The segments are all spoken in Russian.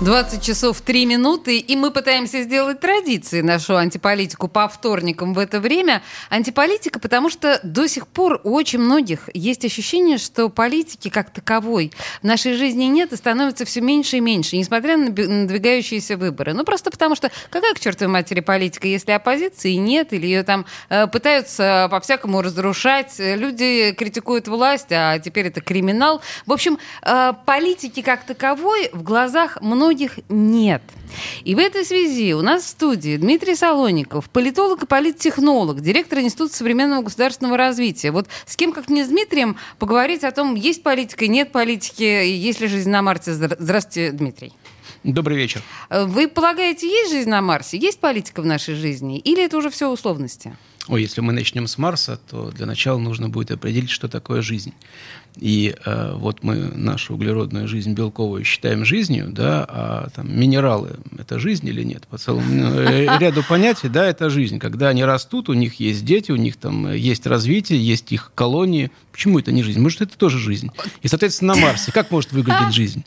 20 часов 3 минуты, и мы пытаемся сделать традицией нашу антиполитику по вторникам в это время. Антиполитика, потому что до сих пор у очень многих есть ощущение, что политики как таковой в нашей жизни нет и становится все меньше и меньше, несмотря на надвигающиеся выборы. Ну, просто потому что какая к чертовой матери политика, если оппозиции нет, или ее там э, пытаются по-всякому разрушать, люди критикуют власть, а теперь это криминал. В общем, э, политики как таковой в глазах многих многих нет. И в этой связи у нас в студии Дмитрий Солоников, политолог и политтехнолог, директор Института современного государственного развития. Вот с кем, как не с Дмитрием, поговорить о том, есть политика, нет политики, есть ли жизнь на Марсе. Здравствуйте, Дмитрий. Добрый вечер. Вы полагаете, есть жизнь на Марсе? Есть политика в нашей жизни? Или это уже все условности? Ой, если мы начнем с Марса, то для начала нужно будет определить, что такое жизнь. И э, вот мы нашу углеродную жизнь белковую считаем жизнью, да, а там минералы – это жизнь или нет? По целому э, ряду понятий, да, это жизнь. Когда они растут, у них есть дети, у них там есть развитие, есть их колонии. Почему это не жизнь? Может, это тоже жизнь. И, соответственно, на Марсе как может выглядеть жизнь?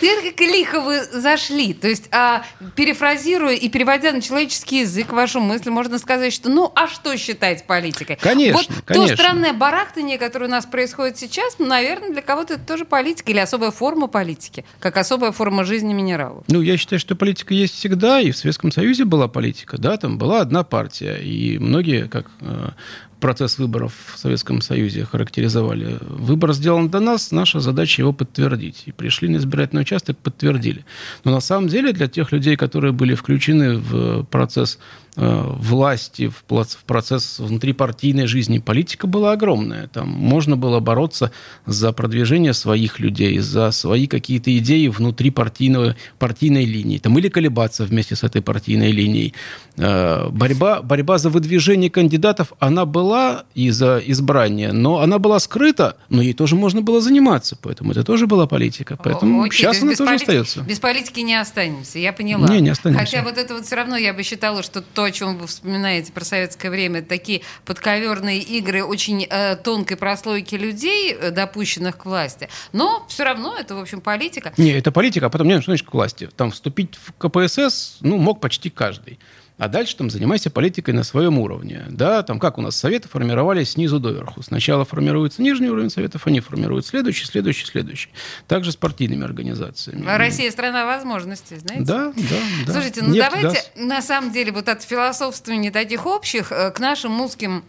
Ты как лихо вы зашли. То есть, а, перефразируя и переводя на человеческий язык вашу мысль, можно сказать, что ну, а что считать политикой? Конечно, вот конечно. то странное барахтание, которое у нас происходит сейчас, ну, наверное, для кого-то это тоже политика или особая форма политики, как особая форма жизни минералов. Ну, я считаю, что политика есть всегда, и в Советском Союзе была политика, да, там была одна партия, и многие, как э, процесс выборов в Советском Союзе характеризовали. Выбор сделан до нас, наша задача его подтвердить. И пришли на избирательный участок, подтвердили. Но на самом деле для тех людей, которые были включены в процесс власти, в процесс внутрипартийной жизни политика была огромная. Там можно было бороться за продвижение своих людей, за свои какие-то идеи внутри партийной, партийной линии. Там, или колебаться вместе с этой партийной линией. Э, борьба, борьба за выдвижение кандидатов, она была и за избрание, но она была скрыта, но ей тоже можно было заниматься. Поэтому это тоже была политика. Поэтому Окей, сейчас она тоже полит... остается. Без политики не останемся, я поняла. Не, не останемся. Хотя вот это вот все равно я бы считала, что то, о чем вы вспоминаете про советское время, такие подковерные игры очень э, тонкой прослойки людей, э, допущенных к власти. Но все равно это, в общем, политика. Не, это политика, а потом, не, что значит к власти? Там вступить в КПСС, ну, мог почти каждый. А дальше там занимайся политикой на своем уровне. Да, там как у нас советы формировались снизу доверху. Сначала формируется нижний уровень советов, они формируют следующий, следующий, следующий. Также с партийными организациями. А Россия страна возможностей, знаете? Да, да, да. Слушайте, ну Нефть, давайте газ. на самом деле вот от философствования таких общих э, к нашим узким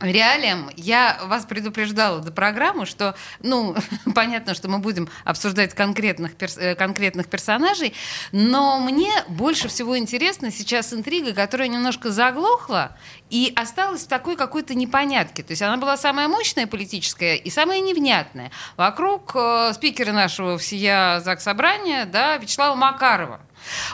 реалиям я вас предупреждала до программы, что, ну, понятно, что мы будем обсуждать конкретных, перс э, конкретных персонажей, но мне больше всего интересна сейчас интрига, которая немножко заглохла и осталась в такой какой-то непонятке. То есть она была самая мощная политическая и самая невнятная. Вокруг э, спикера нашего всея Заксобрания, да, Вячеслава Макарова.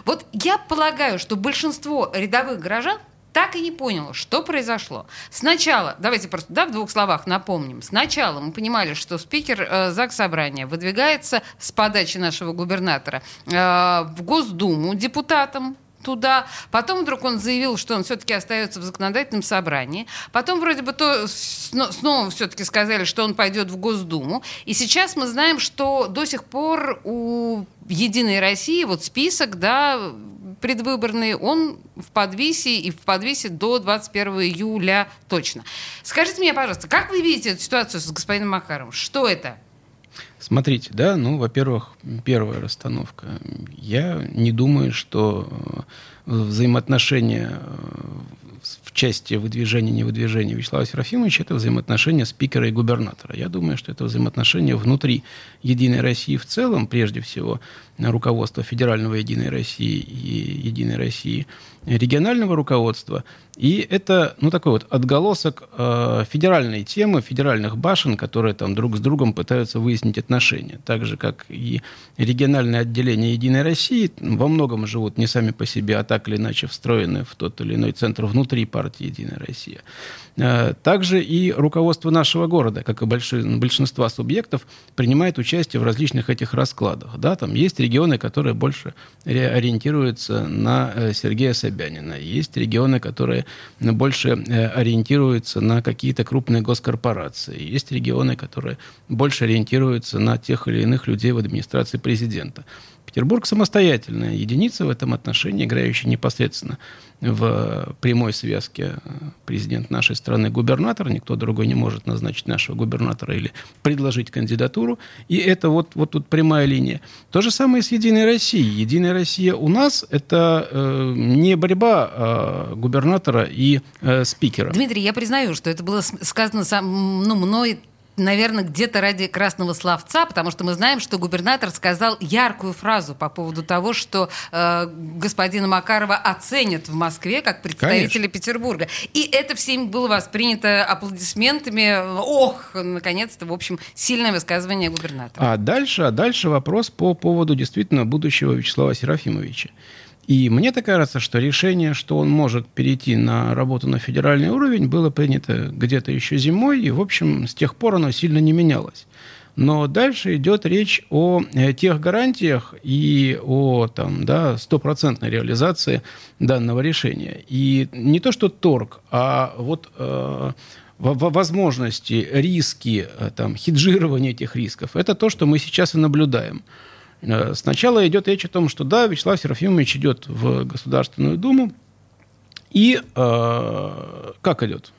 Вот я полагаю, что большинство рядовых горожан так и не поняла, что произошло. Сначала, давайте просто да, в двух словах напомним. Сначала мы понимали, что спикер э, ЗАГС Собрания выдвигается с подачи нашего губернатора э, в Госдуму депутатом, туда. Потом вдруг он заявил, что он все-таки остается в законодательном собрании. Потом вроде бы то снова все-таки сказали, что он пойдет в Госдуму. И сейчас мы знаем, что до сих пор у Единой России вот список, да, предвыборный, он в подвисе и в подвисе до 21 июля точно. Скажите мне, пожалуйста, как вы видите эту ситуацию с господином Макаровым? Что это? Смотрите, да, ну, во-первых, первая расстановка. Я не думаю, что э, взаимоотношения э, в части выдвижения и невыдвижения Вячеслава Серафимовича это взаимоотношения спикера и губернатора. Я думаю, что это взаимоотношения внутри Единой России в целом, прежде всего, руководства Федерального Единой России и Единой России, регионального руководства. И это, ну, такой вот отголосок э, федеральной темы, федеральных башен, которые там друг с другом пытаются выяснить отношения. Так же, как и региональные отделения Единой России во многом живут не сами по себе, а так или иначе встроены в тот или иной центр внутри партии «Единая Россия». Э, также и руководство нашего города, как и большинства субъектов, принимает участие в различных этих раскладах. Да, там есть регионы, которые больше ориентируются на э, Сергея Собянина, есть регионы, которые больше э, ориентируются на какие-то крупные госкорпорации, есть регионы, которые больше ориентируются на тех или иных людей в администрации президента. Петербург самостоятельная единица в этом отношении, играющая непосредственно в прямой связке президент нашей страны губернатор, никто другой не может назначить нашего губернатора или предложить кандидатуру, и это вот, вот тут прямая линия. То же самое с «Единой Россией». «Единая Россия» у нас – это э, не борьба э, губернатора и э, спикера. Дмитрий, я признаю, что это было сказано сам, ну, мной наверное, где-то ради красного словца, потому что мы знаем, что губернатор сказал яркую фразу по поводу того, что э, господина Макарова оценят в Москве как представителя Конечно. Петербурга. И это всем было воспринято аплодисментами. Ох, наконец-то, в общем, сильное высказывание губернатора. А дальше, а дальше вопрос по поводу действительно будущего Вячеслава Серафимовича. И мне так кажется, что решение, что он может перейти на работу на федеральный уровень, было принято где-то еще зимой, и, в общем, с тех пор оно сильно не менялось. Но дальше идет речь о э, тех гарантиях и о там, да, стопроцентной реализации данного решения. И не то, что торг, а вот э, возможности, риски, э, там, хеджирование этих рисков. Это то, что мы сейчас и наблюдаем. Э, сначала идет речь о том, что да, Вячеслав Серафимович идет в Государственную Думу, и э, как идет?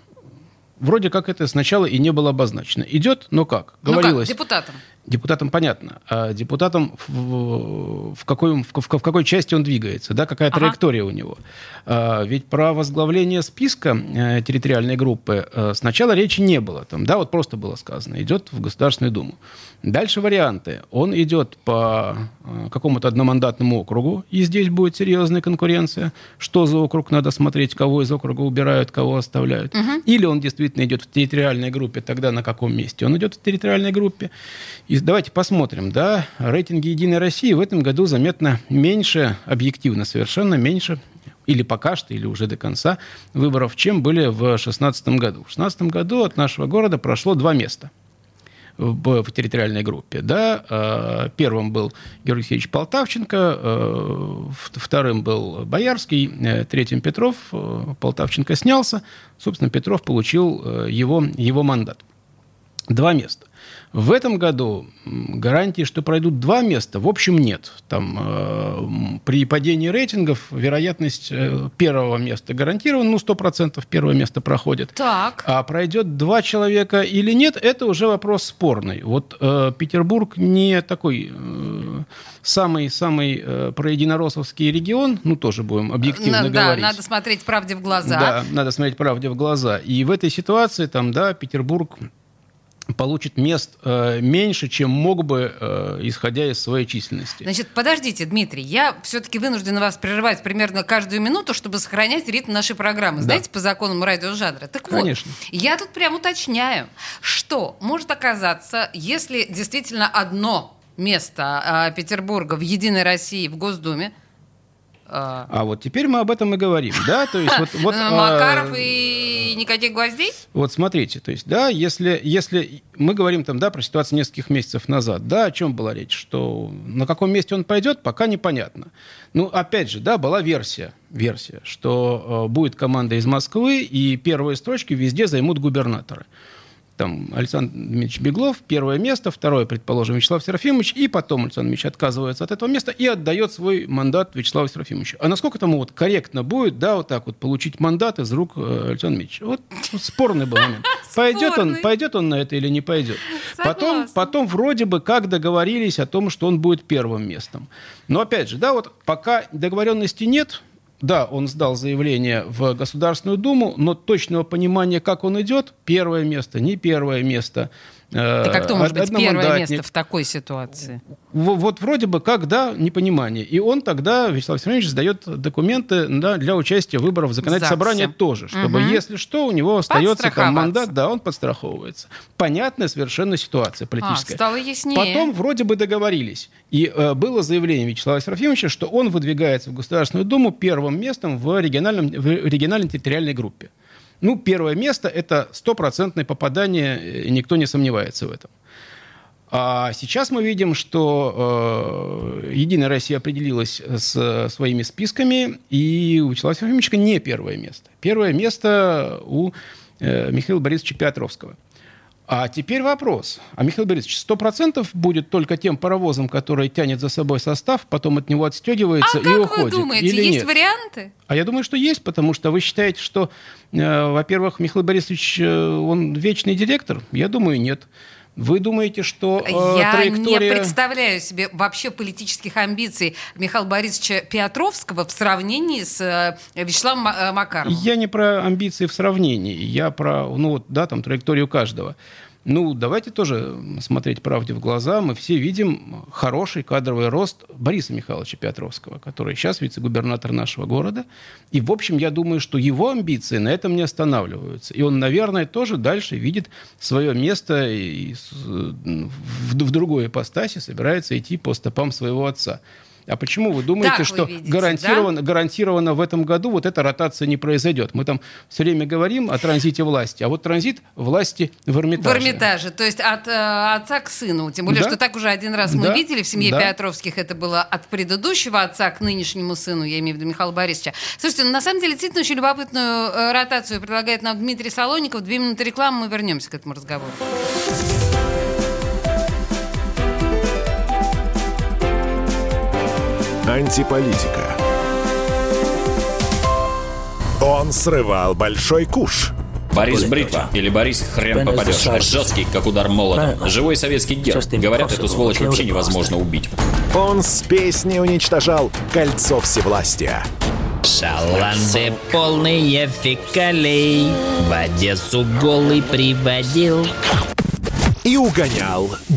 Вроде как это сначала и не было обозначено. Идет, но как? Говорилось. Ну как, депутатом. Депутатам понятно. А депутатам в, в, какой, в, в какой части он двигается, да, какая ага. траектория у него. А, ведь про возглавление списка а, территориальной группы а, сначала речи не было. Там, да, вот просто было сказано. Идет в Государственную Думу. Дальше варианты. Он идет по а, какому-то одномандатному округу, и здесь будет серьезная конкуренция. Что за округ надо смотреть, кого из округа убирают, кого оставляют. Угу. Или он действительно идет в территориальной группе, тогда на каком месте? Он идет в территориальной группе. И давайте посмотрим, да, рейтинги «Единой России» в этом году заметно меньше, объективно совершенно меньше, или пока что, или уже до конца выборов, чем были в 2016 году. В 2016 году от нашего города прошло два места в, в территориальной группе. Да? Э, первым был Георгий Алексеевич Полтавченко, э, вторым был Боярский, э, третьим Петров. Полтавченко снялся, собственно, Петров получил его, его мандат. Два места. В этом году гарантии, что пройдут два места, в общем, нет. Там э, при падении рейтингов вероятность э, первого места гарантирована, ну, 100% первое место проходит. Так. А пройдет два человека или нет, это уже вопрос спорный. Вот э, Петербург не такой э, самый-самый э, проединороссовский регион, ну, тоже будем объективно на, говорить. Да, надо смотреть правде в глаза. Да, надо смотреть правде в глаза. И в этой ситуации, там, да, Петербург получит мест э, меньше, чем мог бы, э, исходя из своей численности. Значит, подождите, Дмитрий, я все-таки вынуждена вас прерывать примерно каждую минуту, чтобы сохранять ритм нашей программы. Да. Знаете, по законам радиожанра. Так Конечно. вот, я тут прям уточняю, что может оказаться, если действительно одно место э, Петербурга в Единой России в Госдуме – а... а вот теперь мы об этом и говорим, да, то есть вот... вот Макаров а... и никаких гвоздей? Вот смотрите, то есть, да, если, если мы говорим там, да, про ситуацию нескольких месяцев назад, да, о чем была речь, что на каком месте он пойдет, пока непонятно. Ну, опять же, да, была версия, версия, что э, будет команда из Москвы, и первые строчки везде займут губернаторы там Александр Дмитриевич Беглов, первое место, второе, предположим, Вячеслав Серафимович, и потом Александр Дмитриевич отказывается от этого места и отдает свой мандат Вячеславу Серафимовичу. А насколько тому вот корректно будет, да, вот так вот получить мандат из рук э, Александра Дмитриевича? Вот, вот спорный был момент. Пойдет он, пойдет он на это или не пойдет. Потом, потом вроде бы как договорились о том, что он будет первым местом. Но опять же, да, вот пока договоренности нет, да, он сдал заявление в Государственную Думу, но точного понимания, как он идет, первое место, не первое место, Так а кто может быть первое место в такой ситуации? Вот вроде бы как, да, непонимание. И он тогда, Вячеслав Семенович, сдает документы да, для участия в выборах в законодательное собрание тоже, чтобы, угу. если что, у него остается там мандат, да, он подстраховывается. Понятная совершенно ситуация политическая. А, стало яснее. Потом вроде бы договорились. И э, было заявление Вячеслава Серафимовича, что он выдвигается в Государственную Думу первым местом в, региональном, в региональной территориальной группе. Ну, первое место – это стопроцентное попадание, и никто не сомневается в этом. А сейчас мы видим, что э, Единая Россия определилась с своими списками, и у Вячеслава Серафимовича не первое место. Первое место у э, Михаила Борисовича Петровского. А теперь вопрос. А Михаил Борисович, сто процентов будет только тем паровозом, который тянет за собой состав, потом от него отстегивается а и уходит? А как вы думаете, или есть нет? варианты? А я думаю, что есть, потому что вы считаете, что, э, во-первых, Михаил Борисович, э, он вечный директор? Я думаю, нет. Вы думаете, что э, Я траектория... не представляю себе вообще политических амбиций Михаила Борисовича Петровского в сравнении с э, Вячеславом э, Макаровым? Я не про амбиции в сравнении, я про, ну вот, да, там, траекторию каждого. Ну, давайте тоже смотреть правде в глаза. Мы все видим хороший кадровый рост Бориса Михайловича Петровского, который сейчас вице-губернатор нашего города. И, в общем, я думаю, что его амбиции на этом не останавливаются. И он, наверное, тоже дальше видит свое место и в, другой ипостаси собирается идти по стопам своего отца. А почему вы думаете, так что вы видите, гарантированно, да? гарантированно в этом году вот эта ротация не произойдет? Мы там все время говорим о транзите власти, а вот транзит власти в Эрмитаже. В Эрмитаже, то есть от э, отца к сыну. Тем более, да? что так уже один раз мы да? видели в семье да. Петровских, это было от предыдущего отца к нынешнему сыну, я имею в виду Михаила Борисовича. Слушайте, ну, на самом деле действительно очень любопытную э, ротацию предлагает нам Дмитрий Солоников. Две минуты рекламы, мы вернемся к этому разговору. Антиполитика. Он срывал большой куш. Борис Бритва или Борис Хрен попадешь. Жесткий, как удар молота. Живой советский герб. Говорят, эту сволочь вообще невозможно убить. Он с песней уничтожал кольцо всевластия. Шаланды полные фекалей В Одессу голый приводил и угонял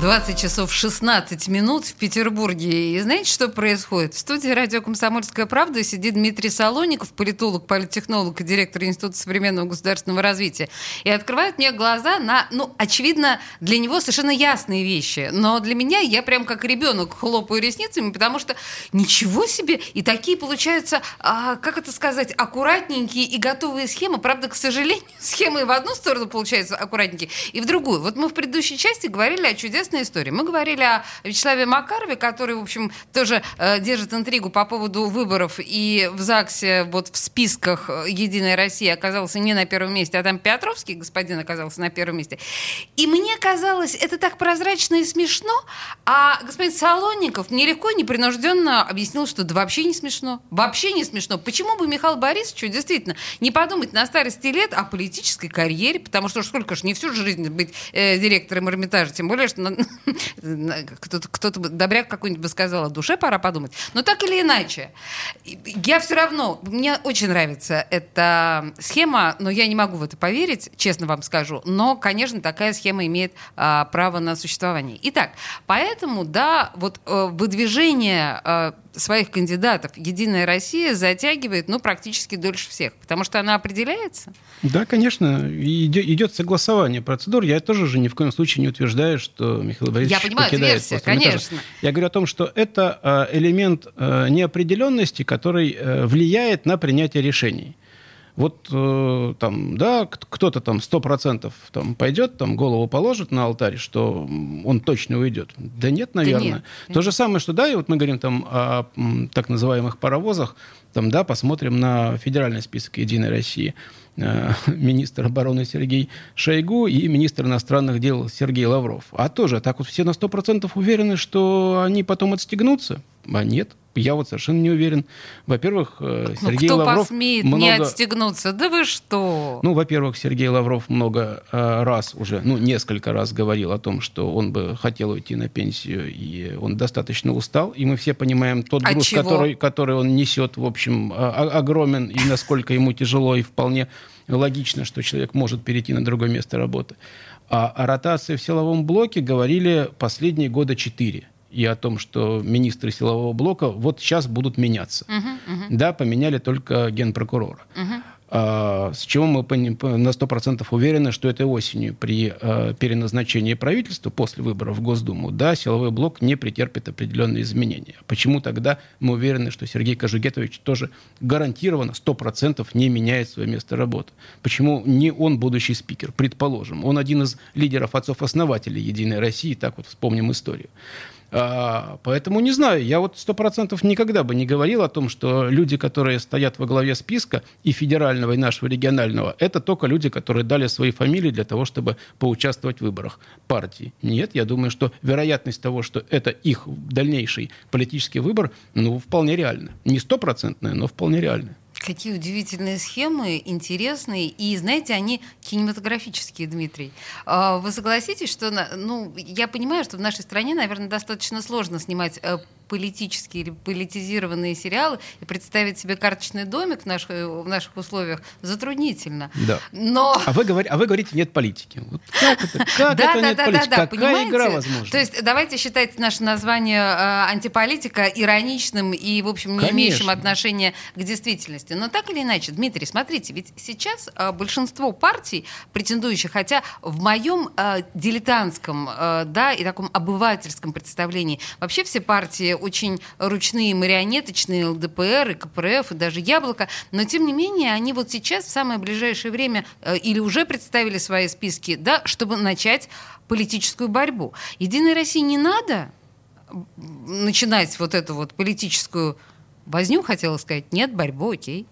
20 часов 16 минут в Петербурге. И знаете, что происходит? В студии радио «Комсомольская правда» сидит Дмитрий Солоников, политолог, политтехнолог и директор Института современного государственного развития. И открывает мне глаза на, ну, очевидно, для него совершенно ясные вещи. Но для меня я прям как ребенок хлопаю ресницами, потому что ничего себе! И такие получаются, а, как это сказать, аккуратненькие и готовые схемы. Правда, к сожалению, схемы в одну сторону получаются аккуратненькие, и в другую. Вот мы в предыдущей части говорили о чудесном интересная история. Мы говорили о Вячеславе Макарове, который, в общем, тоже э, держит интригу по поводу выборов. И в ЗАГСе вот в списках «Единая Россия» оказался не на первом месте, а там Петровский господин оказался на первом месте. И мне казалось, это так прозрачно и смешно, а господин Солонников мне легко и непринужденно объяснил, что да вообще не смешно. Вообще не смешно. Почему бы Михаил Борисовичу действительно не подумать на старости лет о политической карьере, потому что сколько ж не всю жизнь быть э, директором Эрмитажа, тем более, что кто-то, кто-то добряк какой-нибудь бы сказал, о душе пора подумать. Но так или иначе, я все равно, мне очень нравится эта схема, но я не могу в это поверить, честно вам скажу. Но, конечно, такая схема имеет а, право на существование. Итак, поэтому, да, вот э, выдвижение э, своих кандидатов Единая Россия затягивает, ну, практически дольше всех, потому что она определяется. Да, конечно, идет согласование процедур. Я тоже же ни в коем случае не утверждаю, что Михаил Борисович Я понимаю, покидает версия, конечно. Я говорю о том, что это а, элемент а, неопределенности, который э, влияет на принятие решений. Вот э, там, да, кто-то там сто процентов там пойдет, там голову положит на алтарь, что он точно уйдет. Да нет, наверное. Да нет. То же самое, что да, и вот мы говорим там о так называемых паровозах, там, да, посмотрим на федеральный список «Единой России». Э, министр обороны Сергей Шойгу и министр иностранных дел Сергей Лавров. А тоже так вот все на 100% уверены, что они потом отстегнутся? А нет. Я вот совершенно не уверен. Во-первых, э, ну, Сергей кто Лавров посмеет много... не отстегнуться? Да вы что? Ну, во-первых, Сергей Лавров много э, раз уже, ну, несколько раз говорил о том, что он бы хотел уйти на пенсию, и он достаточно устал. И мы все понимаем тот груз, который, который он несет, в общем, огромен, и насколько ему тяжело, и вполне логично, что человек может перейти на другое место работы. А о ротации в силовом блоке говорили последние года четыре и о том, что министры силового блока вот сейчас будут меняться. Uh-huh, uh-huh. Да, поменяли только генпрокурора. Uh-huh. А, с чего мы на 100% уверены, что этой осенью при а, переназначении правительства после выборов в Госдуму, да, силовой блок не претерпит определенные изменения. Почему тогда мы уверены, что Сергей Кожугетович тоже гарантированно 100% не меняет свое место работы? Почему не он будущий спикер? Предположим, он один из лидеров отцов-основателей «Единой России», так вот вспомним историю. А, поэтому не знаю, я вот сто процентов никогда бы не говорил о том, что люди, которые стоят во главе списка и федерального, и нашего регионального, это только люди, которые дали свои фамилии для того, чтобы поучаствовать в выборах партии. Нет, я думаю, что вероятность того, что это их дальнейший политический выбор, ну, вполне реальна. Не стопроцентная, но вполне реальная. Какие удивительные схемы, интересные. И, знаете, они кинематографические, Дмитрий. А, вы согласитесь, что, ну, я понимаю, что в нашей стране, наверное, достаточно сложно снимать э, политические или политизированные сериалы и представить себе карточный домик в наших, в наших условиях затруднительно. Да. Но... А, вы говорите, а вы говорите, нет политики. Вот как это, как да, это да, нет да, политики? Да, да, Какая понимаете? игра возможна? То есть давайте считать наше название э, антиполитика ироничным и, в общем, не Конечно. имеющим отношения к действительности. Но так или иначе, Дмитрий, смотрите, ведь сейчас э, большинство партий, претендующих, хотя в моем э, дилетантском э, да, и таком обывательском представлении, вообще все партии очень ручные, марионеточные ЛДПР и КПРФ, и даже Яблоко, но тем не менее они вот сейчас в самое ближайшее время э, или уже представили свои списки, да, чтобы начать политическую борьбу. Единой России не надо начинать вот эту вот политическую возню, хотела сказать, нет, борьбу, окей.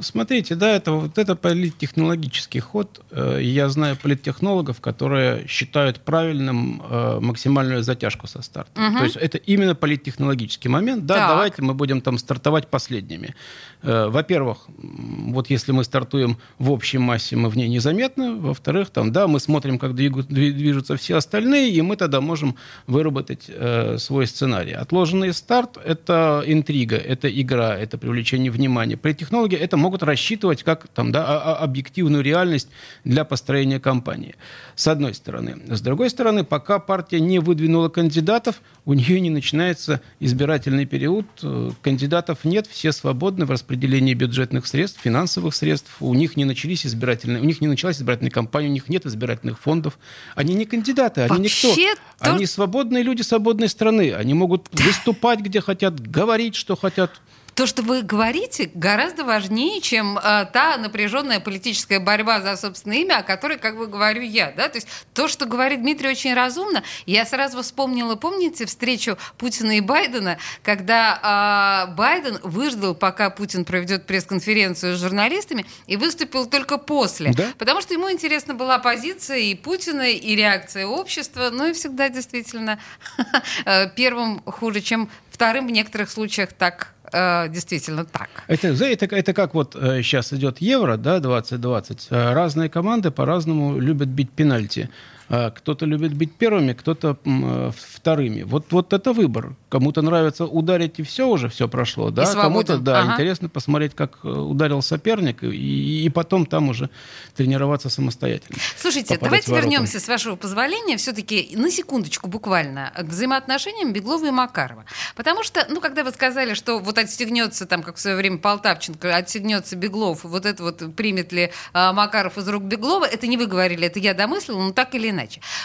Смотрите, да, это вот это политтехнологический ход. Э, я знаю политтехнологов, которые считают правильным э, максимальную затяжку со старта. Угу. То есть это именно политтехнологический момент. Да, так. давайте мы будем там стартовать последними. Э, во-первых, вот если мы стартуем в общей массе, мы в ней незаметны. Во-вторых, там, да, мы смотрим, как движутся все остальные, и мы тогда можем выработать э, свой сценарий. Отложенный старт – это интрига, это игра, это привлечение внимания. Политтехнологи это могут рассчитывать как там, да, объективную реальность для построения кампании. С одной стороны. С другой стороны, пока партия не выдвинула кандидатов, у нее не начинается избирательный период, э, кандидатов нет, все свободны в распределении бюджетных средств, финансовых средств, у них не начались избирательные, у них не началась избирательная кампания, у них нет избирательных фондов. Они не кандидаты, они Вообще никто. То... Они свободные люди свободной страны, они могут выступать где хотят, говорить, что хотят то, что вы говорите, гораздо важнее, чем э, та напряженная политическая борьба за собственное имя, о которой, как бы говорю я. Да? То есть то, что говорит Дмитрий, очень разумно. Я сразу вспомнила, помните, встречу Путина и Байдена, когда э, Байден выждал, пока Путин проведет пресс-конференцию с журналистами, и выступил только после. Да? Потому что ему интересна была позиция и Путина, и реакция общества. Ну и всегда действительно э, первым хуже, чем вторым в некоторых случаях так э, действительно так. Это, это, это как вот э, сейчас идет Евро, да, 2020. Э, разные команды по-разному любят бить пенальти. А кто-то любит быть первыми, кто-то э, вторыми. Вот, вот это выбор. Кому-то нравится ударить, и все уже, все прошло. Да? Кому-то, да, ага. интересно посмотреть, как э, ударил соперник, и, и потом там уже тренироваться самостоятельно. Слушайте, давайте вернемся, с вашего позволения, все-таки на секундочку буквально к взаимоотношениям Беглова и Макарова. Потому что, ну, когда вы сказали, что вот отстегнется, там, как в свое время Полтавченко, отстегнется Беглов, вот это вот примет ли а, Макаров из рук Беглова, это не вы говорили, это я домыслила, но так или иначе.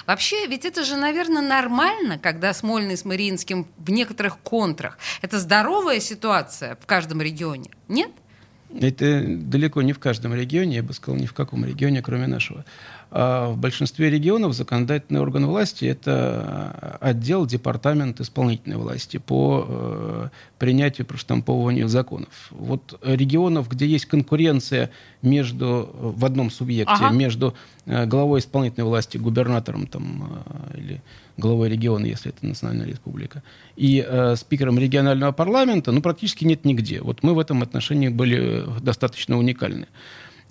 Вообще, ведь это же, наверное, нормально, когда Смольный с Мариинским в некоторых контрах. Это здоровая ситуация в каждом регионе, нет? Это далеко не в каждом регионе, я бы сказал, ни в каком регионе, кроме нашего. А в большинстве регионов законодательный орган власти – это отдел, департамент исполнительной власти по э, принятию, проштамповыванию законов. Вот регионов, где есть конкуренция между, в одном субъекте, ага. между э, главой исполнительной власти, губернатором там, э, или главой региона, если это национальная республика, и э, спикером регионального парламента, ну, практически нет нигде. Вот мы в этом отношении были достаточно уникальны.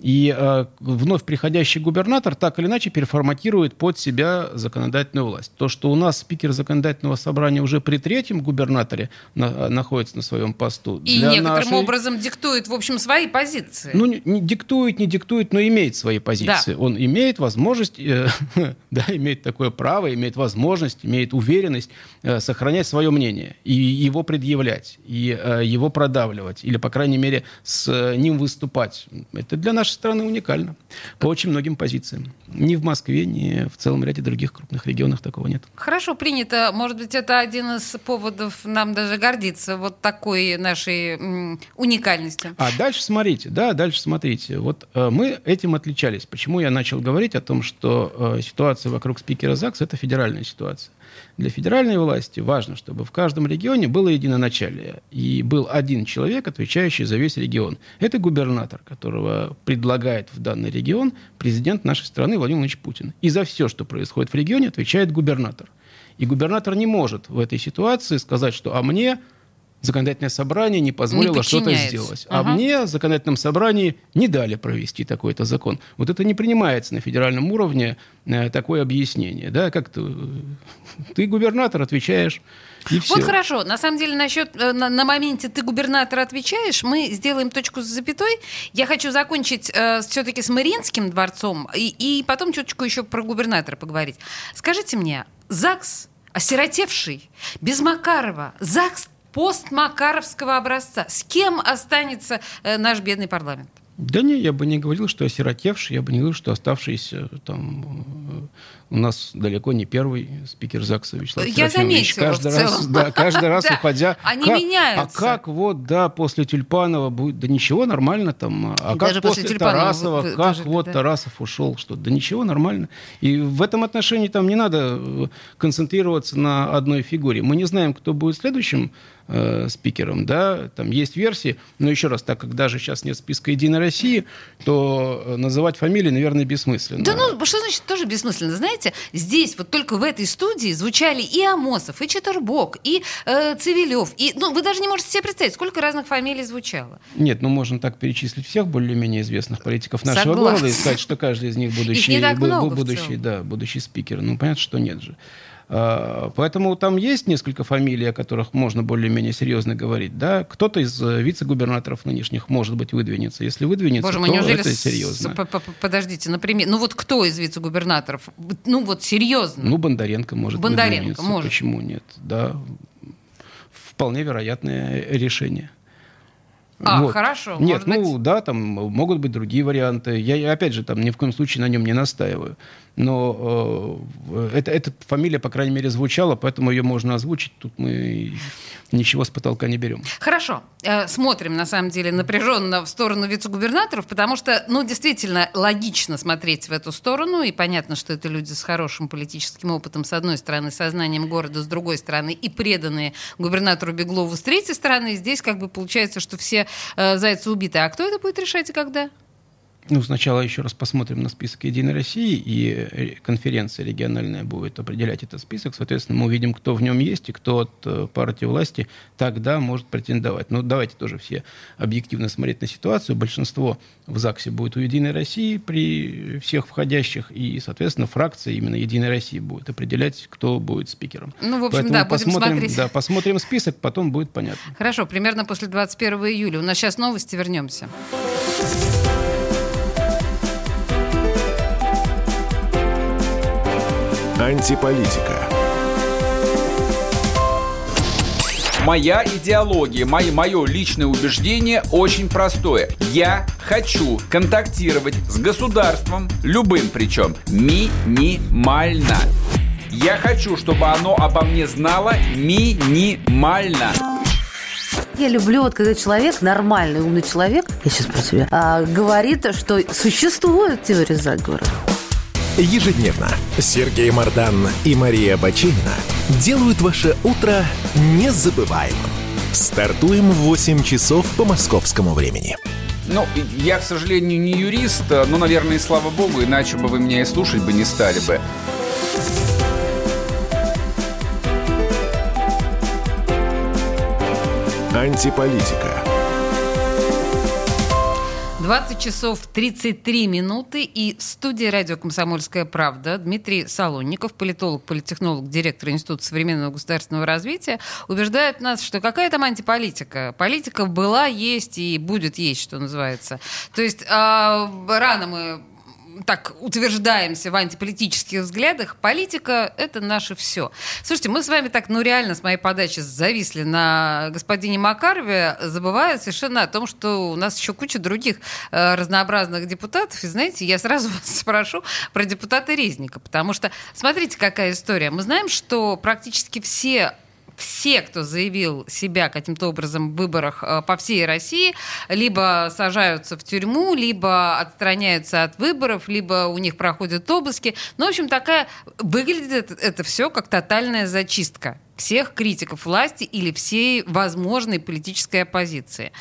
И э, вновь приходящий губернатор так или иначе переформатирует под себя законодательную власть. То, что у нас спикер законодательного собрания уже при третьем губернаторе на, находится на своем посту. И некоторым нашей... образом диктует, в общем, свои позиции. Ну, не, не диктует, не диктует, но имеет свои позиции. Да. Он имеет возможность, э, да, имеет такое право, имеет возможность, имеет уверенность э, сохранять свое мнение и его предъявлять, и э, его продавливать, или, по крайней мере, с ним выступать. Это для нашей нашей страны уникально по очень многим позициям. Ни в Москве, ни в целом ряде других крупных регионов такого нет. Хорошо принято. Может быть, это один из поводов нам даже гордиться вот такой нашей уникальностью. А дальше смотрите, да, дальше смотрите. Вот э, мы этим отличались. Почему я начал говорить о том, что э, ситуация вокруг спикера ЗАГС – это федеральная ситуация. Для федеральной власти важно, чтобы в каждом регионе было единоначалие. И был один человек, отвечающий за весь регион. Это губернатор, которого предлагает в данный регион президент нашей страны Владимир Владимирович Путин. И за все, что происходит в регионе, отвечает губернатор. И губернатор не может в этой ситуации сказать, что «а мне законодательное собрание не позволило что-то сделать. Ага. А мне в законодательном собрании не дали провести такой-то закон. Вот это не принимается на федеральном уровне э, такое объяснение. Да? Как ты, ты губернатор, отвечаешь. И все. Вот хорошо. На самом деле, насчет, э, на, на моменте ты губернатор отвечаешь, мы сделаем точку с запятой. Я хочу закончить э, все-таки с Мариинским дворцом и, и потом чуточку еще про губернатора поговорить. Скажите мне, ЗАГС осиротевший, без Макарова, ЗАГС постмакаровского образца. С кем останется э, наш бедный парламент? Да не, я бы не говорил, что осиротевший, я бы не говорил, что оставшиеся там у нас далеко не первый спикер ЗАГСа Вячеслав Я заметила, каждый раз, да, каждый раз уходя. Они как, меняются. А как вот, да, после Тюльпанова будет, да ничего, нормально там. А как после, Тарасова, как вот. Тарасов ушел, что, да ничего, нормально. И в этом отношении там не надо э, концентрироваться на одной фигуре. Мы не знаем, кто будет следующим э, спикером, да, там есть версии, но еще раз, так как даже сейчас нет списка Единой России, то э, называть фамилии, наверное, бессмысленно. Да ну, что значит тоже бессмысленно? Знаете, здесь вот только в этой студии звучали и Амосов, и Четербок, и э, Цивилев, и, ну, вы даже не можете себе представить, сколько разных фамилий звучало. Нет, ну, можно так перечислить всех более-менее известных политиков нашего Согласна. города и сказать, что каждый из них будущий, их будущий, да, будущий спикер. Ну, понятно, что нет же. А, поэтому там есть несколько фамилий, о которых можно более-менее серьезно говорить. Да? Кто-то из э, вице-губернаторов нынешних, может быть, выдвинется. Если выдвинется, Боже то неужели это серьезно. Подождите, например, ну вот кто из вице-губернаторов? Ну вот серьезно. Ну, Бондаренко может Бондаренко выдвинется. может. Почему нет? Да, вполне вероятное решение. А, вот. хорошо. Нет, ну быть... да, там могут быть другие варианты. Я, опять же, там ни в коем случае на нем не настаиваю но э, это, эта фамилия, по крайней мере, звучала, поэтому ее можно озвучить. Тут мы ничего с потолка не берем. Хорошо. Э, смотрим, на самом деле, напряженно в сторону вице-губернаторов, потому что, ну, действительно, логично смотреть в эту сторону, и понятно, что это люди с хорошим политическим опытом, с одной стороны, сознанием города, с другой стороны, и преданные губернатору Беглову с третьей стороны. Здесь как бы получается, что все зайцы убиты. А кто это будет решать и когда? Ну, сначала еще раз посмотрим на список «Единой России», и э, конференция региональная будет определять этот список. Соответственно, мы увидим, кто в нем есть и кто от э, партии власти тогда может претендовать. Но давайте тоже все объективно смотреть на ситуацию. Большинство в ЗАГСе будет у «Единой России» при всех входящих, и, соответственно, фракция именно «Единой России» будет определять, кто будет спикером. Ну, в общем, Поэтому да, будем посмотрим, смотреть. Да, посмотрим список, потом будет понятно. Хорошо, примерно после 21 июля. У нас сейчас новости, вернемся. Антиполитика. Моя идеология, мои, мое личное убеждение очень простое. Я хочу контактировать с государством, любым причем, минимально. Я хочу, чтобы оно обо мне знало минимально. я люблю, вот когда человек, нормальный, умный человек, я сейчас про тебя, а, говорит, что существует теория заговора. Ежедневно Сергей Мардан и Мария Бачинина делают ваше утро незабываемым. Стартуем в 8 часов по московскому времени. Ну, я, к сожалению, не юрист, но, наверное, и слава богу, иначе бы вы меня и слушать бы не стали бы. Антиполитика. 20 часов 33 минуты и в студии радио «Комсомольская правда» Дмитрий Солонников, политолог, политтехнолог, директор Института современного государственного развития, убеждает нас, что какая там антиполитика? Политика была, есть и будет есть, что называется. То есть э, рано мы так утверждаемся в антиполитических взглядах, политика — это наше все. Слушайте, мы с вами так, ну реально, с моей подачи зависли на господине Макарове, забывая совершенно о том, что у нас еще куча других э, разнообразных депутатов. И знаете, я сразу вас спрошу про депутата Резника, потому что, смотрите, какая история. Мы знаем, что практически все все, кто заявил себя каким-то образом в выборах э, по всей России, либо сажаются в тюрьму, либо отстраняются от выборов, либо у них проходят обыски. Ну, в общем, такая выглядит это, все как тотальная зачистка всех критиков власти или всей возможной политической оппозиции.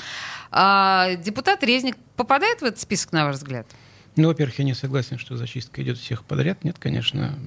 А депутат Резник попадает в этот список, на ваш взгляд? Ну, во-первых, я не согласен, что зачистка идет всех подряд. Нет, конечно.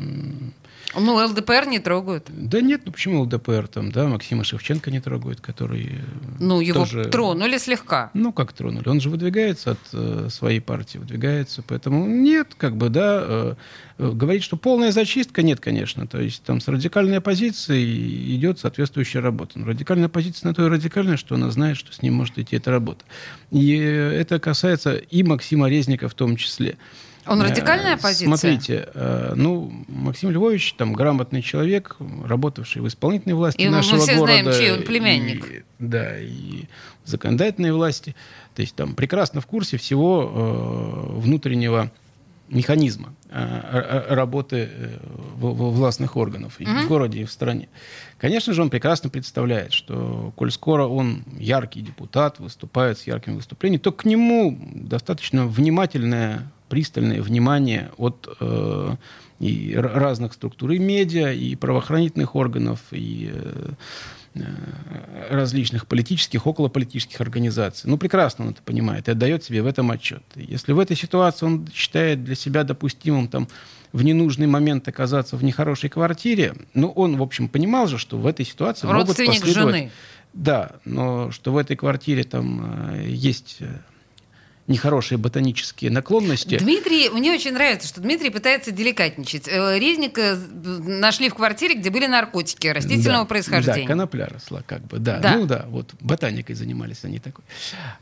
Ну, ЛДПР не трогают. Да нет, ну почему ЛДПР там, да, Максима Шевченко не трогают, который... Э, ну, его тоже... тронули слегка. Ну, как тронули? Он же выдвигается от э, своей партии, выдвигается, поэтому нет, как бы, да, э, э, говорить, что полная зачистка, нет, конечно. То есть там с радикальной оппозицией идет соответствующая работа. Но радикальная оппозиция на то и радикальная, что она знает, что с ним может идти эта работа. И это касается и Максима Резника в том числе. Он э, радикальная оппозиция? Смотрите, э, ну, Максим Львович, там, грамотный человек, работавший в исполнительной власти и нашего мы все города. знаем, чей он племянник. И, да, и в законодательной власти. То есть там прекрасно в курсе всего э, внутреннего механизма э, работы э, властных органов и mm-hmm. в городе, и в стране. Конечно же, он прекрасно представляет, что, коль скоро он яркий депутат, выступает с яркими выступлениями, то к нему достаточно внимательное пристальное внимание от э, и разных структур, и медиа, и правоохранительных органов, и э, различных политических, околополитических организаций. Ну, прекрасно он это понимает и отдает себе в этом отчет. Если в этой ситуации он считает для себя допустимым там, в ненужный момент оказаться в нехорошей квартире, ну, он, в общем, понимал же, что в этой ситуации Родственник могут последовать... жены. Да, но что в этой квартире там э, есть нехорошие ботанические наклонности. Дмитрий, мне очень нравится, что Дмитрий пытается деликатничать. Э, Резника нашли в квартире, где были наркотики растительного да, происхождения. Да, конопля росла, как бы, да. да. Ну да, вот ботаникой занимались они такой.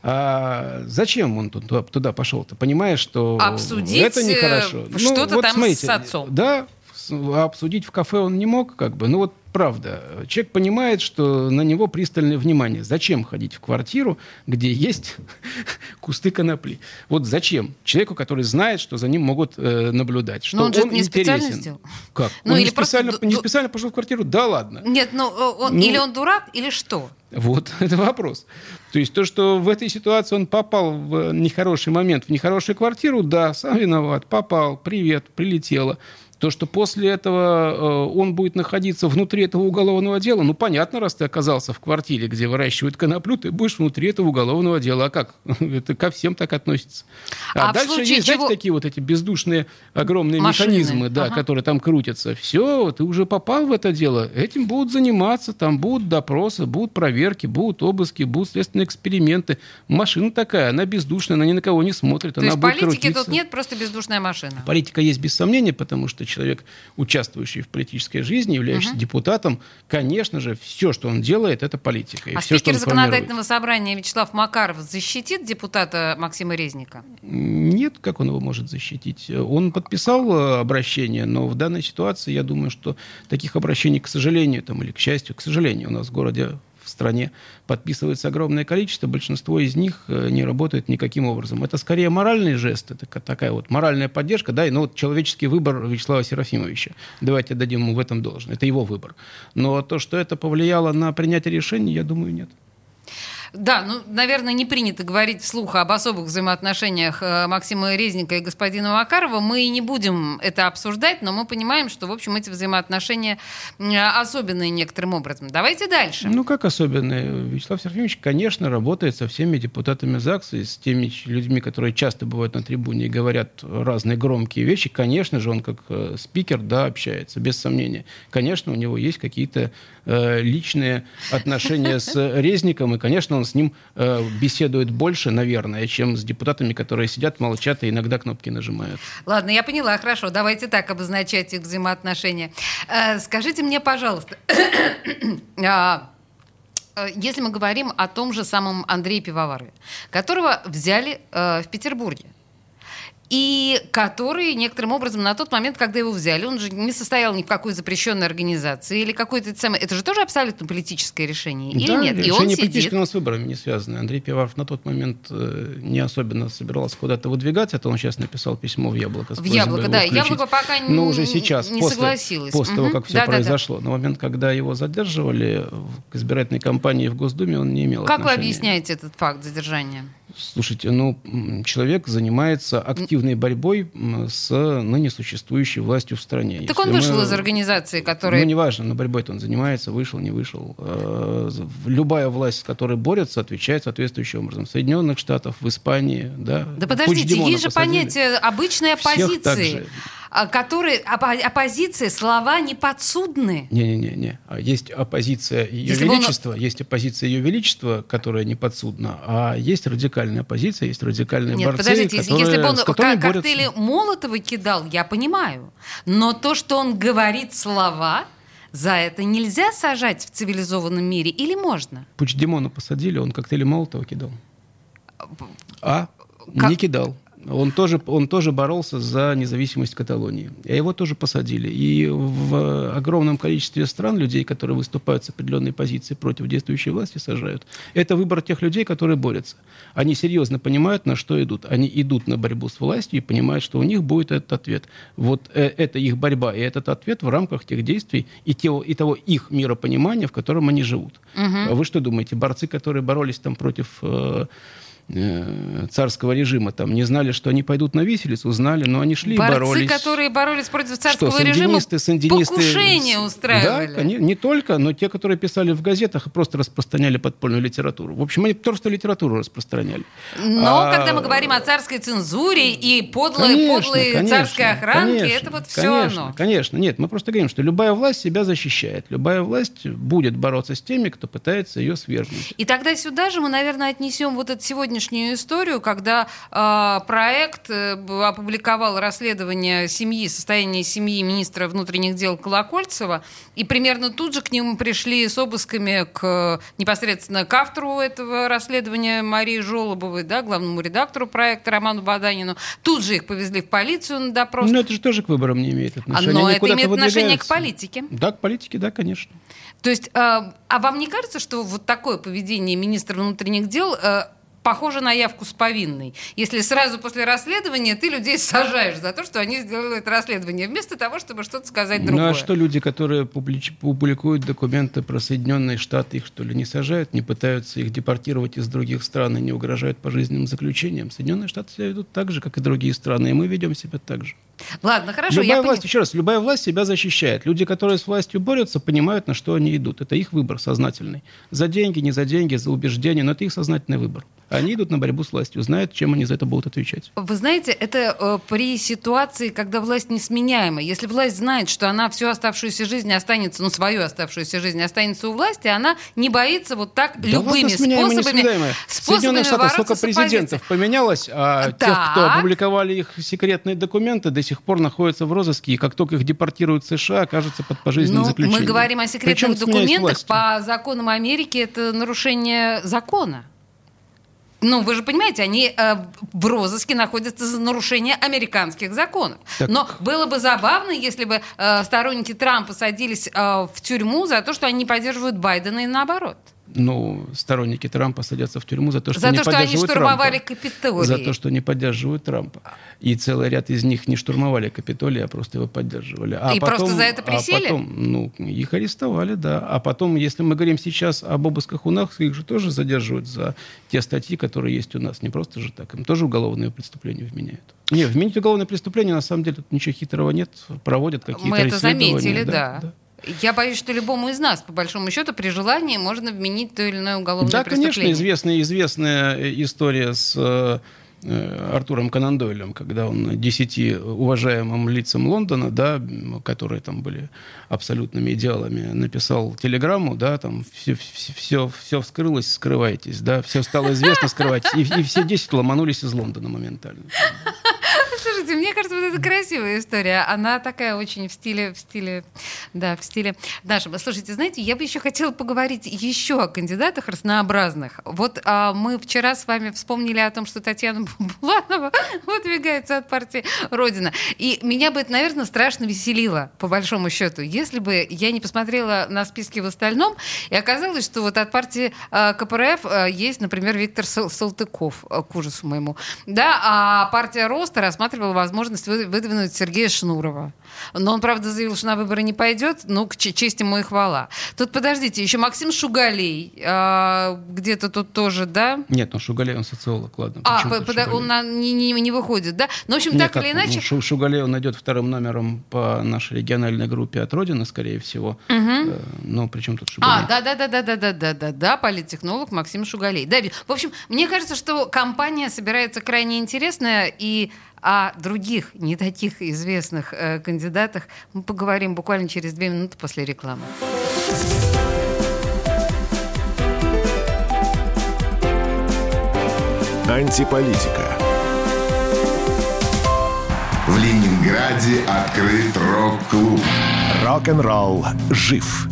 А зачем он туда, туда пошел-то? Понимая, что Обсудить это нехорошо. Что-то ну, вот там смотрите, с отцом. Да, обсудить в кафе он не мог, как бы. Ну вот правда. Человек понимает, что на него пристальное внимание. Зачем ходить в квартиру, где есть кусты конопли? Вот зачем? Человеку, который знает, что за ним могут э, наблюдать. Что Но он же он не интересен. специально сделал. Как? Ну, он или не, специально, просто... не специально пошел в квартиру? Да ладно. Нет, ну, он, Ну, или он дурак, или что? Вот, это вопрос. То есть то, что в этой ситуации он попал в нехороший момент, в нехорошую квартиру, да, сам виноват, попал, привет, прилетело. То, что после этого э, он будет находиться внутри этого уголовного дела, ну, понятно, раз ты оказался в квартире, где выращивают коноплю, ты будешь внутри этого уголовного дела. А как? Это ко всем так относится. А, А дальше есть, чего- знаете, такие вот эти бездушные огромные Машины, механизмы, да, ага. которые там крутятся. Все, ты уже попал в это дело, этим будут заниматься, там будут допросы, будут проверки, будут обыски, будут следственные эксперименты. Машина такая, она бездушная, она ни на кого не смотрит, То она есть будет политики крутиться. тут нет, просто бездушная машина. Политика есть без сомнения, потому что человек, участвующий в политической жизни, являющийся депутатом, конечно же, все, что он делает, это политика. И А все, что спикер формирует. законодательного собрания Вячеслав Макаров защитит депутата Максима Резника? Нет, как он его может защитить? Он подписал э, обращение, но в данной ситуации я думаю, что таких обращений, к сожалению, там, или к счастью, к сожалению, у нас в городе стране подписывается огромное количество, большинство из них э, не работает никаким образом. Это скорее моральный жест, это ка- такая вот моральная поддержка, да, и ну вот человеческий выбор Вячеслава Серафимовича. Давайте дадим ему в этом должное. Это его выбор. Но то, что это повлияло на принятие решений, я думаю, нет. Да, ну, наверное, не принято говорить вслух об особых взаимоотношениях э, Максима Резника и господина Макарова. Мы и не будем это обсуждать, но мы понимаем, что, в общем, эти взаимоотношения особенные некоторым образом. Давайте дальше. Ну, как особенные? Вячеслав Серафимович, конечно, работает со всеми депутатами ЗАГСа и с теми людьми, которые часто бывают на трибуне и говорят разные громкие вещи. Конечно же, он как э, спикер, да, общается, без сомнения. Конечно, у него есть какие-то личные отношения с Резником, и, конечно, он с ним э, беседует больше, наверное, чем с депутатами, которые сидят, молчат и иногда кнопки нажимают. Ладно, я поняла, хорошо. Давайте так обозначать их взаимоотношения. Э, Скажите мне, пожалуйста, а, э, если мы говорим о том же самом Андрее Пивоварове, которого взяли э, в Петербурге, и который некоторым образом на тот момент, когда его взяли, он же не состоял ни в какой запрещенной организации или какой-то самое. Это же тоже абсолютно политическое решение, или да, нет? И решение он политическое сидит. у нас с выборами не связано. Андрей Пиваров на тот момент э, не особенно собирался куда-то выдвигаться. Это он сейчас написал письмо в «Яблоко». В «Яблоко», да. включить. «Яблоко» пока Но н- уже сейчас, не после, согласилось. после того, Мгм. как все Да-да-да. произошло. На момент, когда его задерживали к избирательной кампании в Госдуме, он не имел Как вы отношения. объясняете этот факт задержания? Слушайте, ну, человек занимается активной борьбой с ныне существующей властью в стране. Так Если он вышел мы- из организации, которая... ну, неважно, но борьбой-то он занимается, вышел, не вышел. Э, Любая власть, с которой борется, отвечает соответствующим образом. В Соединенных Штатах, в Испании, да. Да подождите, есть же посадили. понятие обычной оппозиции, которые оппо- оппозиция, слова не подсудны. Не-не-не. А Есть оппозиция Ее Если бы он- Величества, есть оппозиция Ее Величества, которая не подсудна, а есть радикальная оппозиция, есть радикальные Нет, борцы, подождите, которые, если бы он борются. коктейли Молотова кидал, я понимаю. Но то, что он говорит слова, за это нельзя сажать в цивилизованном мире или можно? Пучдемона посадили, он коктейли Молотова кидал. А? Как- Не кидал. Он тоже, он тоже боролся за независимость Каталонии. И его тоже посадили. И в огромном количестве стран людей, которые выступают с определенной позиции против действующей власти, сажают. Это выбор тех людей, которые борются. Они серьезно понимают, на что идут. Они идут на борьбу с властью и понимают, что у них будет этот ответ. Вот э, это их борьба и этот ответ в рамках тех действий и, те- и того их миропонимания, в котором они живут. А Вы что думаете, борцы, которые боролись там против э, царского режима, там не знали, что они пойдут на виселицу, знали, но они шли и Борцы, боролись. которые боролись против царского Что, режима, сандинисты, сандинисты... покушение Да, устраивали. коне- не только, но те, которые писали в газетах и просто распространяли подпольную литературу. В общем, они просто литературу распространяли. Но А, когда мы говорим о царской цензуре и подлой, Конечно, подлой конечно, царской охранке, конечно, это вот все конечно, оно. Конечно, нет, мы просто говорим, что любая власть себя защищает. Любая власть будет бороться с теми, кто пытается ее свергнуть. И тогда сюда же мы, наверное, отнесем вот эту сегодняшнюю историю, когда э, проект э, б- опубликовал расследование семьи, состояние семьи министра внутренних дел Колокольцева, и примерно тут же к нему пришли с обысками к непосредственно к автору этого расследования Марии Жолобовой, да, главному редактору проекта Роману Баданину. Тут же их повезли в полицию на допрос. Но это же тоже к выборам не имеет отношения. Но Они это имеет отношение к политике. Да, к политике, да, конечно. То есть, э, а вам не кажется, что вот такое поведение министра внутренних дел э, похоже на явку с повинной? Если сразу после расследования ты людей сажаешь за то, что они сделали это расследование, вместо того, чтобы что-то сказать другое. Ну а что люди, которые публич- публикуют документы про Соединенные Штаты, их что ли не сажают, не пытаются их депортировать из других стран и не угрожают пожизненным заключением? Соединенные Штаты себя ведут так же, как и другие страны, и мы ведем себя так же. Ладно, хорошо, любая я власть, пони- еще раз, любая власть себя защищает. Люди, которые с властью борются, понимают, на что они идут. Это их выбор сознательный. За деньги, не за деньги, за убеждения, но это их сознательный выбор. Они идут на борьбу с властью, знают, чем они за это будут отвечать. Вы знаете, это э, при ситуации, когда власть несменяема. Если власть знает, что она всю оставшуюся жизнь останется, ну, свою оставшуюся жизнь останется у власти, она не боится вот так Да любыми способами, способами Соединенных Штатах бороться сколько с оппозицией. президентов поменялось, а тех, кто Так. опубликовали их секретные документы, до сих пор находятся в розыске, и как только их депортируют в США, окажутся под пожизненным Ну, заключением. мы говорим о Причем секретных сменяясь документах. По законам Америки это нарушение закона. Ну, вы же понимаете, они э, в розыске находятся за нарушение американских законов. Так- Но было бы забавно, если бы э, сторонники Трампа садились э, в тюрьму за то, что они поддерживают Байдена и наоборот. Ну, сторонники Трампа садятся в тюрьму за то, что За не то, что они поддерживают штурмовали Трампа. Капитолий. За то, что не поддерживают Трампа. И целый ряд из них не штурмовали Капитолий, а просто его поддерживали. А И просто за это а присели? потом, ну, их арестовали, да. А потом, если мы говорим сейчас об обысках у нас, их же тоже задерживают за те статьи, которые есть у нас. Не просто же так. Им тоже уголовные преступления вменяют. Не, вменить уголовное преступление, на самом деле, тут ничего хитрого нет. Проводят какие-то Мы это заметили, да. Я боюсь, что любому из нас, по большому счету, при желании можно вменить то или иное уголовное Да, конечно, преступление. известная, известная э, история с э, э, Артуром Конан Дойлем, когда он десяти уважаемым лицам Лондона, да, которые там были абсолютными идеалами, написал телеграмму, да, там все, все, все, все вскрылось, скрывайтесь, да, все стало известно, скрывайтесь. И, и все десять ломанулись из Лондона моментально. Слушайте, мне кажется, вот это красивая история. Она такая очень в стиле, в стиле, да, в стиле нашего. Слушайте, знаете, я бы еще хотела поговорить еще о кандидатах разнообразных. Вот а, мы вчера с вами вспомнили о том, что Татьяна Буланова выдвигается от партии Родина. И меня бы это, наверное, страшно веселило, по большому счету, если бы я не посмотрела на списки в остальном, и оказалось, что вот от партии а, КПРФ а, есть, например, Виктор Сал- Салтыков, а, к ужасу моему. Да, а партия Роста рассматривала рассматривал возможность выдвинуть Сергея Шнурова. Но он, правда, заявил, что на выборы не пойдет. Ну, к чести ему и хвала. Тут, подождите, еще Максим Шугалей. А, где-то тут тоже, да? Нет, ну Шугалей, он социолог, ладно. А, под, он на, не, не, не выходит, да? Ну, в общем, Нет, так как, или ну, иначе... Ну, Шугалей, он идет вторым номером по нашей региональной группе от Родины, скорее всего. Угу. Э, Но ну, при чем тут а, Шугалей? А, да-да-да-да-да-да-да-да, политтехнолог Максим Шугалей. Да, в общем, мне кажется, что компания собирается крайне интересная и о других, не таких известных э, кандидатах мы поговорим буквально через две минуты после рекламы. Антиполитика. В Ленинграде открыт рок-клуб. Рок-н-ролл жив.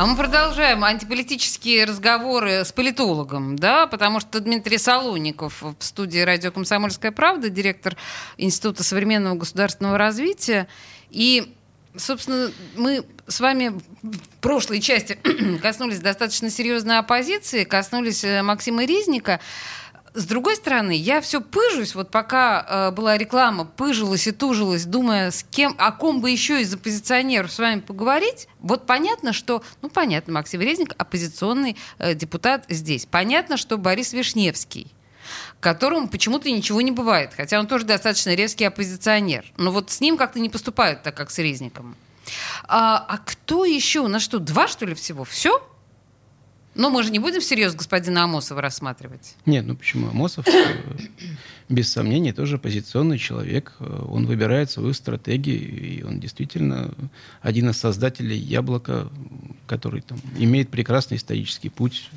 А мы продолжаем антиполитические разговоры с политологом, да, потому что Дмитрий Солоников в студии радио «Комсомольская правда», директор Института современного государственного развития. И, собственно, мы с вами в прошлой части коснулись достаточно серьезной оппозиции, коснулись э, Максима Резника. С другой стороны, я все пыжусь, вот пока э, была реклама, пыжилась и тужилась, думая, с кем, о ком бы еще из оппозиционеров с вами поговорить. Вот понятно, что, ну понятно, Максим Резник оппозиционный э, депутат здесь. Понятно, что Борис Вишневский которому почему-то ничего не бывает, хотя он тоже достаточно резкий оппозиционер. Но вот с ним как-то не поступают так, как с Резником. А, а кто еще? У нас что, два, что ли, всего? Все? Но мы же не будем всерьез господина Амосова рассматривать. Нет, ну почему? Амосов, э, без сомнений, тоже оппозиционный человек. Э, Он выбирает свою стратегию, и он действительно один из создателей «Яблока», который там, имеет прекрасный исторический путь.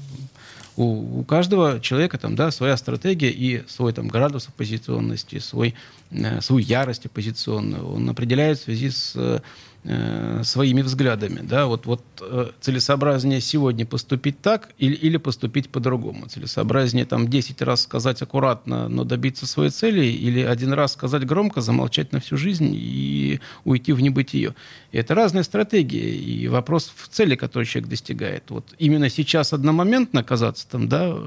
У, у каждого человека там, да, своя стратегия и свой там, градус оппозиционности, свой, э, свою ярость оппозиционную. Он определяет в связи с э, своими взглядами. Да? Вот, вот э, целесообразнее сегодня поступить так или, или поступить по-другому. Целесообразнее там 10 раз сказать аккуратно, но добиться своей цели, или один раз сказать громко, замолчать на всю жизнь и уйти в небытие. И это разные стратегии. И вопрос в цели, которую человек достигает. Вот именно сейчас одномоментно оказаться там, да,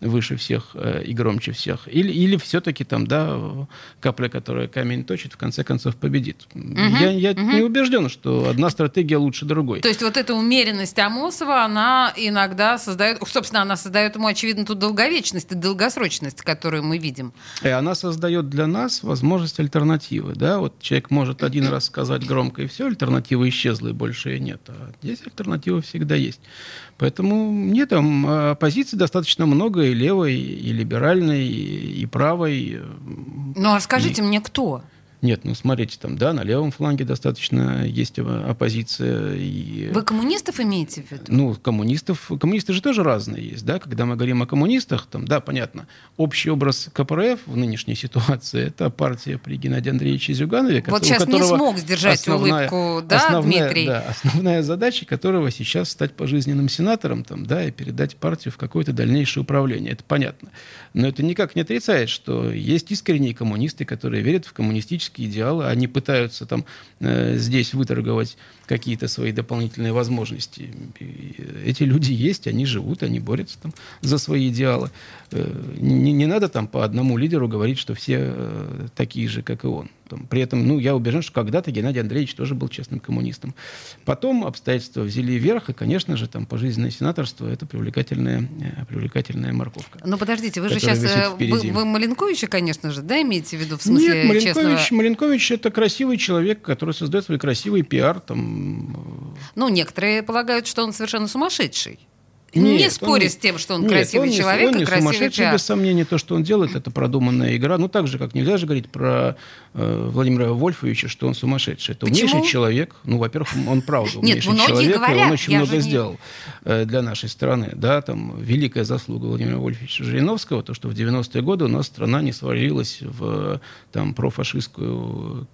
выше всех э, и громче всех, или, или все-таки там, да, капля, которая камень точит, в конце концов победит. Я, я не убежден, что одна стратегия лучше другой. То есть вот эта умеренность Амосова, она иногда создает, собственно, она создает ему, очевидно, ту долговечность и долгосрочность, которую мы видим. И она создает для нас возможность альтернативы. Да? Вот человек может один раз сказать громко, и все, альтернатива исчезла, и больше ее нет. А здесь альтернатива всегда есть. Поэтому нет, там оппозиции достаточно много, и левой, и либеральной, и, и правой. Ну а скажите и... мне, кто? Нет, ну смотрите, там, да, на левом фланге достаточно есть оппозиция. И... Вы коммунистов имеете в виду? Ну, коммунистов, коммунисты же тоже разные есть, да, когда мы говорим о коммунистах, там, да, понятно, общий образ КПРФ в нынешней ситуации – это партия при Геннадии Андреевиче Зюганове, вот сейчас не смог сдержать основная, улыбку, да, основная, Дмитрий? Да, основная задача которого сейчас стать пожизненным сенатором, там, да, и передать партию в какое-то дальнейшее управление, это понятно. Но это никак не отрицает, что есть искренние коммунисты, которые верят в коммунистические политические идеалы, они пытаются там э, здесь выторговать какие-то свои дополнительные возможности. И эти люди есть, они живут, они борются там за свои идеалы. Э, не, не надо там по одному лидеру говорить, что все э, такие же, как и он. Там, при этом, ну, я убежден, что когда-то Геннадий Андреевич тоже был честным коммунистом. Потом обстоятельства взяли вверх, и, конечно же, там пожизненное сенаторство – это привлекательная, э, привлекательная морковка. Ну, подождите, вы же сейчас, вы, вы Маленковича, конечно же, да, имеете в виду, в смысле Нет, Маленкович, честного... Маленкович – это красивый человек, который создает свой красивый пиар, там... Ну, некоторые полагают, что он совершенно сумасшедший. Нет, не споря он, с тем, что он нет, красивый он человек он и красивый сумасшедший, пиар. без сомнения, то, что он делает, это продуманная игра. Ну, так же, как нельзя же говорить про э, Владимира Вольфовича, что он сумасшедший. Это Почему? умнейший человек. Ну, во-первых, он правда Нет, умнейший человек, говорят, и он очень много не... сделал э, для нашей страны. Да, там великая заслуга Владимира Вольфовича Жириновского, то, что в 90-е годы у нас страна не свалилась в там, профашистскую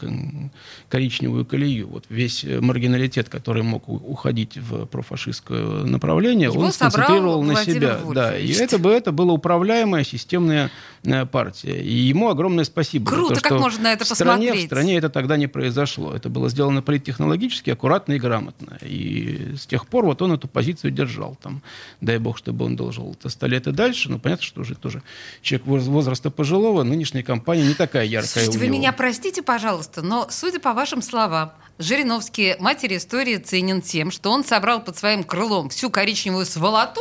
коричневую колею. Вот весь маргиналитет, который мог уходить в профашистское направление, Его он сконцентрировал на себя. Вольфович. Да, и это бы это была управляемая системная э, партия. И ему огромное спасибо. за Круто, то, как что можно на это в стране, посмотреть? В стране это тогда не произошло. Это было сделано политтехнологически, аккуратно и грамотно. И с тех пор вот он эту позицию держал. Там, дай бог, чтобы он дожил это 100 лет и дальше. Но понятно, что уже тоже человек возраста пожилого, нынешняя компания не такая яркая Слушайте, вы меня простите, пожалуйста, но, судя по вашим словам, Жириновский матери истории ценен тем, что он собрал под своим крылом всю коричневую сволоту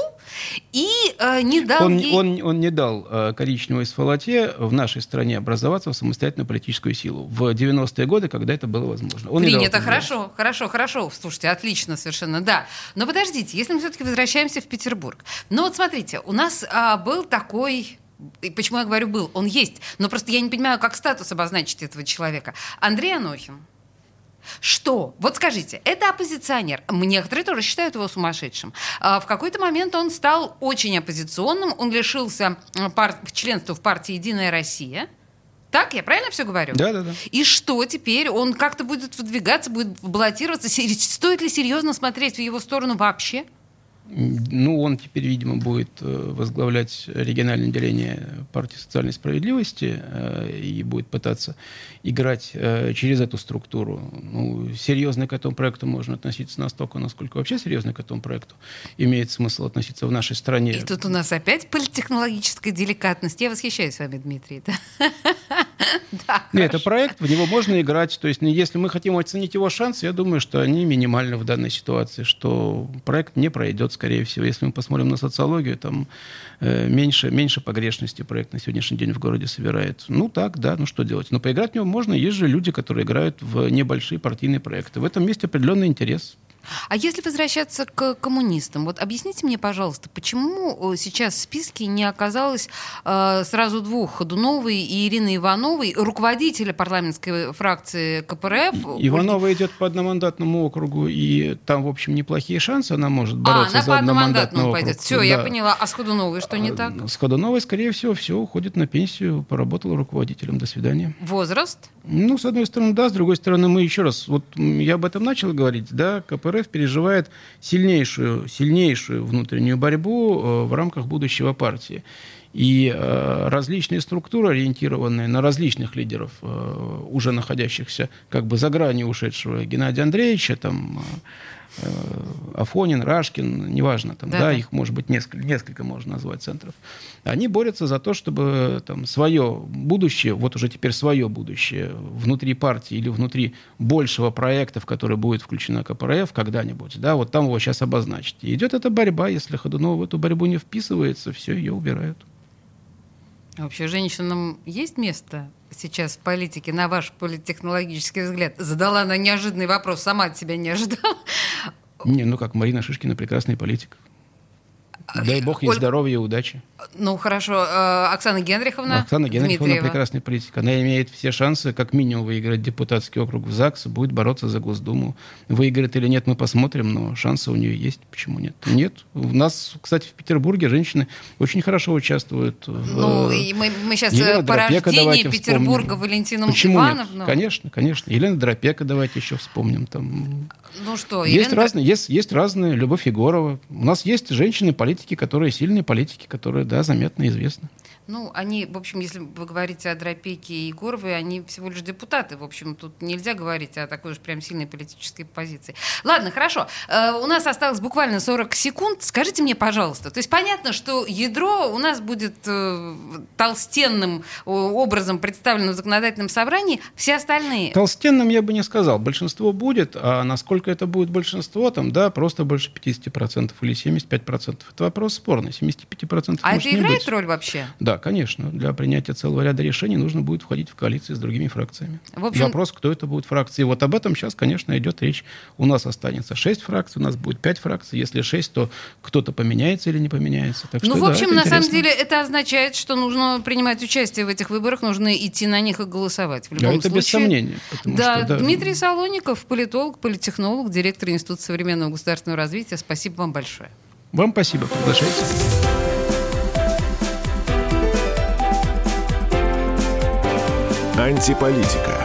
и э, не дал Он, ей... он, он не дал э, коричневой сволоте в нашей стране образоваться в самостоятельную политическую силу в 90-е годы, когда это было возможно. Он не дал Принято, этого. хорошо, хорошо, хорошо. Слушайте, отлично совершенно, да. Но подождите, если мы все-таки возвращаемся в Петербург. Ну вот смотрите, у нас а, был такой и почему я говорю был, он есть, но просто я не понимаю, как статус обозначить этого человека. Андрей Анохин. Что? Вот скажите, это оппозиционер. Некоторые тоже считают его сумасшедшим. А, В какой-то момент он стал очень оппозиционным. Он лишился пар- членства в партии «Единая Россия». Так, я правильно все говорю? Да, да, да. И что теперь? Он как-то будет выдвигаться, будет баллотироваться? Стоит ли серьезно смотреть в его сторону вообще? Ну, он теперь, видимо, будет э, возглавлять региональное отделение партии социальной справедливости э, и будет пытаться играть э, через эту структуру. Ну, серьезно к этому проекту можно относиться настолько, насколько вообще серьезно к этому проекту имеет смысл относиться в нашей стране. И тут у нас опять политтехнологическая деликатность. Я восхищаюсь вами, Дмитрий. Да? Да, Нет, это проект, в него можно играть. То есть, ну, если мы хотим оценить его шансы, я думаю, что они минимальны в данной ситуации, что проект не пройдет, скорее всего. Если мы посмотрим на социологию, там э, меньше, меньше погрешности проект на сегодняшний день в городе собирает. Ну так, да, ну что делать? Но поиграть в него можно. Есть же люди, которые играют в небольшие партийные проекты. В этом месте определенный интерес. А если возвращаться к коммунистам, вот объясните мне, пожалуйста, почему э, сейчас в списке не оказалось э, сразу двух, Ходуновой и Ирины Ивановой, руководителя парламентской фракции КПРФ? Иванова идет по одномандатному округу, и там, в общем, неплохие шансы. Она может А, бороться она за по одномандатному округ. пойдет. Все, я Да. поняла. А с Ходуновой что не так? С Ходуновой, скорее всего, все уходит на пенсию, поработала руководителем. До свидания. Возраст? Ну, с одной стороны, да, с другой стороны, мы еще раз, вот я об этом начал говорить, да, КПРФ переживает сильнейшую, сильнейшую внутреннюю борьбу э, в рамках будущего партии. И э, различные структуры, ориентированные на различных лидеров, э, уже находящихся как бы за гранью ушедшего Геннадия Андреевича, там, э, Афонин, Рашкин, неважно, там, Да, да, да. их может быть несколько, несколько можно назвать центров. Они борются за то, чтобы там свое будущее, вот уже теперь свое будущее внутри партии или внутри большего проекта, в который будет включена КПРФ когда-нибудь, да, вот там его сейчас обозначить. И идет эта борьба, если Ходунова в эту борьбу не вписывается, все, ее убирают. А Вообще, женщинам есть место сейчас в политике, на ваш политтехнологический взгляд? Задала она неожиданный вопрос, сама от себя не ожидала. Не, ну как, Марина Шишкина прекрасный политик. Дай бог ей Оль- здоровья и удачи. Ну, хорошо. э, Оксана Генриховна Оксана Генриховна Дмитриева. прекрасный политик. Она имеет все шансы, как минимум, выиграть депутатский округ в ЗАГС, будет бороться за Госдуму. Выиграет или нет, мы посмотрим, но шансы у нее есть. Почему нет? Нет. У нас, кстати, в Петербурге женщины очень хорошо участвуют. в, Ну, э, и мы, мы сейчас Елена по Дропека рождению давайте Петербурга вспомним. Валентину Почему Ивановну. нет? Конечно, конечно. Елена Дропека давайте еще вспомним. Там. Ну что, Есть Елена разные, есть, есть разные. Любовь Егорова. У нас есть женщины-политики, которые сильные политики, которые, да, заметно известны. Ну, они, в общем, если вы говорите о Дропеке и Егоровой, они всего лишь депутаты. В общем, тут нельзя говорить о такой уж прям сильной политической позиции. Ладно, хорошо. Э, у нас осталось буквально 40 секунд. Скажите мне, пожалуйста, то есть понятно, что ядро у нас будет э, толстенным э, образом представлено в законодательном собрании. Все остальные... Толстенным я бы не сказал. Большинство будет, а насколько это будет большинство, там, да, просто больше 50% или 75%. Это вопрос спорный. 75% А может это играет роль вообще? Да, конечно. Для принятия целого ряда решений нужно будет входить в коалиции с другими фракциями. В общем- Вопрос, кто это будет фракции. Вот об этом сейчас, конечно, идет речь. У нас останется 6 фракций, у нас будет 5 фракций. Если 6, то кто-то поменяется или не поменяется. Так Ну, что, в да, общем, это на самом интересно. деле это означает, что нужно принимать участие в этих выборах, нужно идти на них и голосовать. В Да, любом это случае. без сомнения. Да, что, да, Дмитрий Солоников, политолог, политтехнолог, директор Института современного государственного развития. Спасибо вам большое. Вам спасибо. Приглашайте. Антиполитика.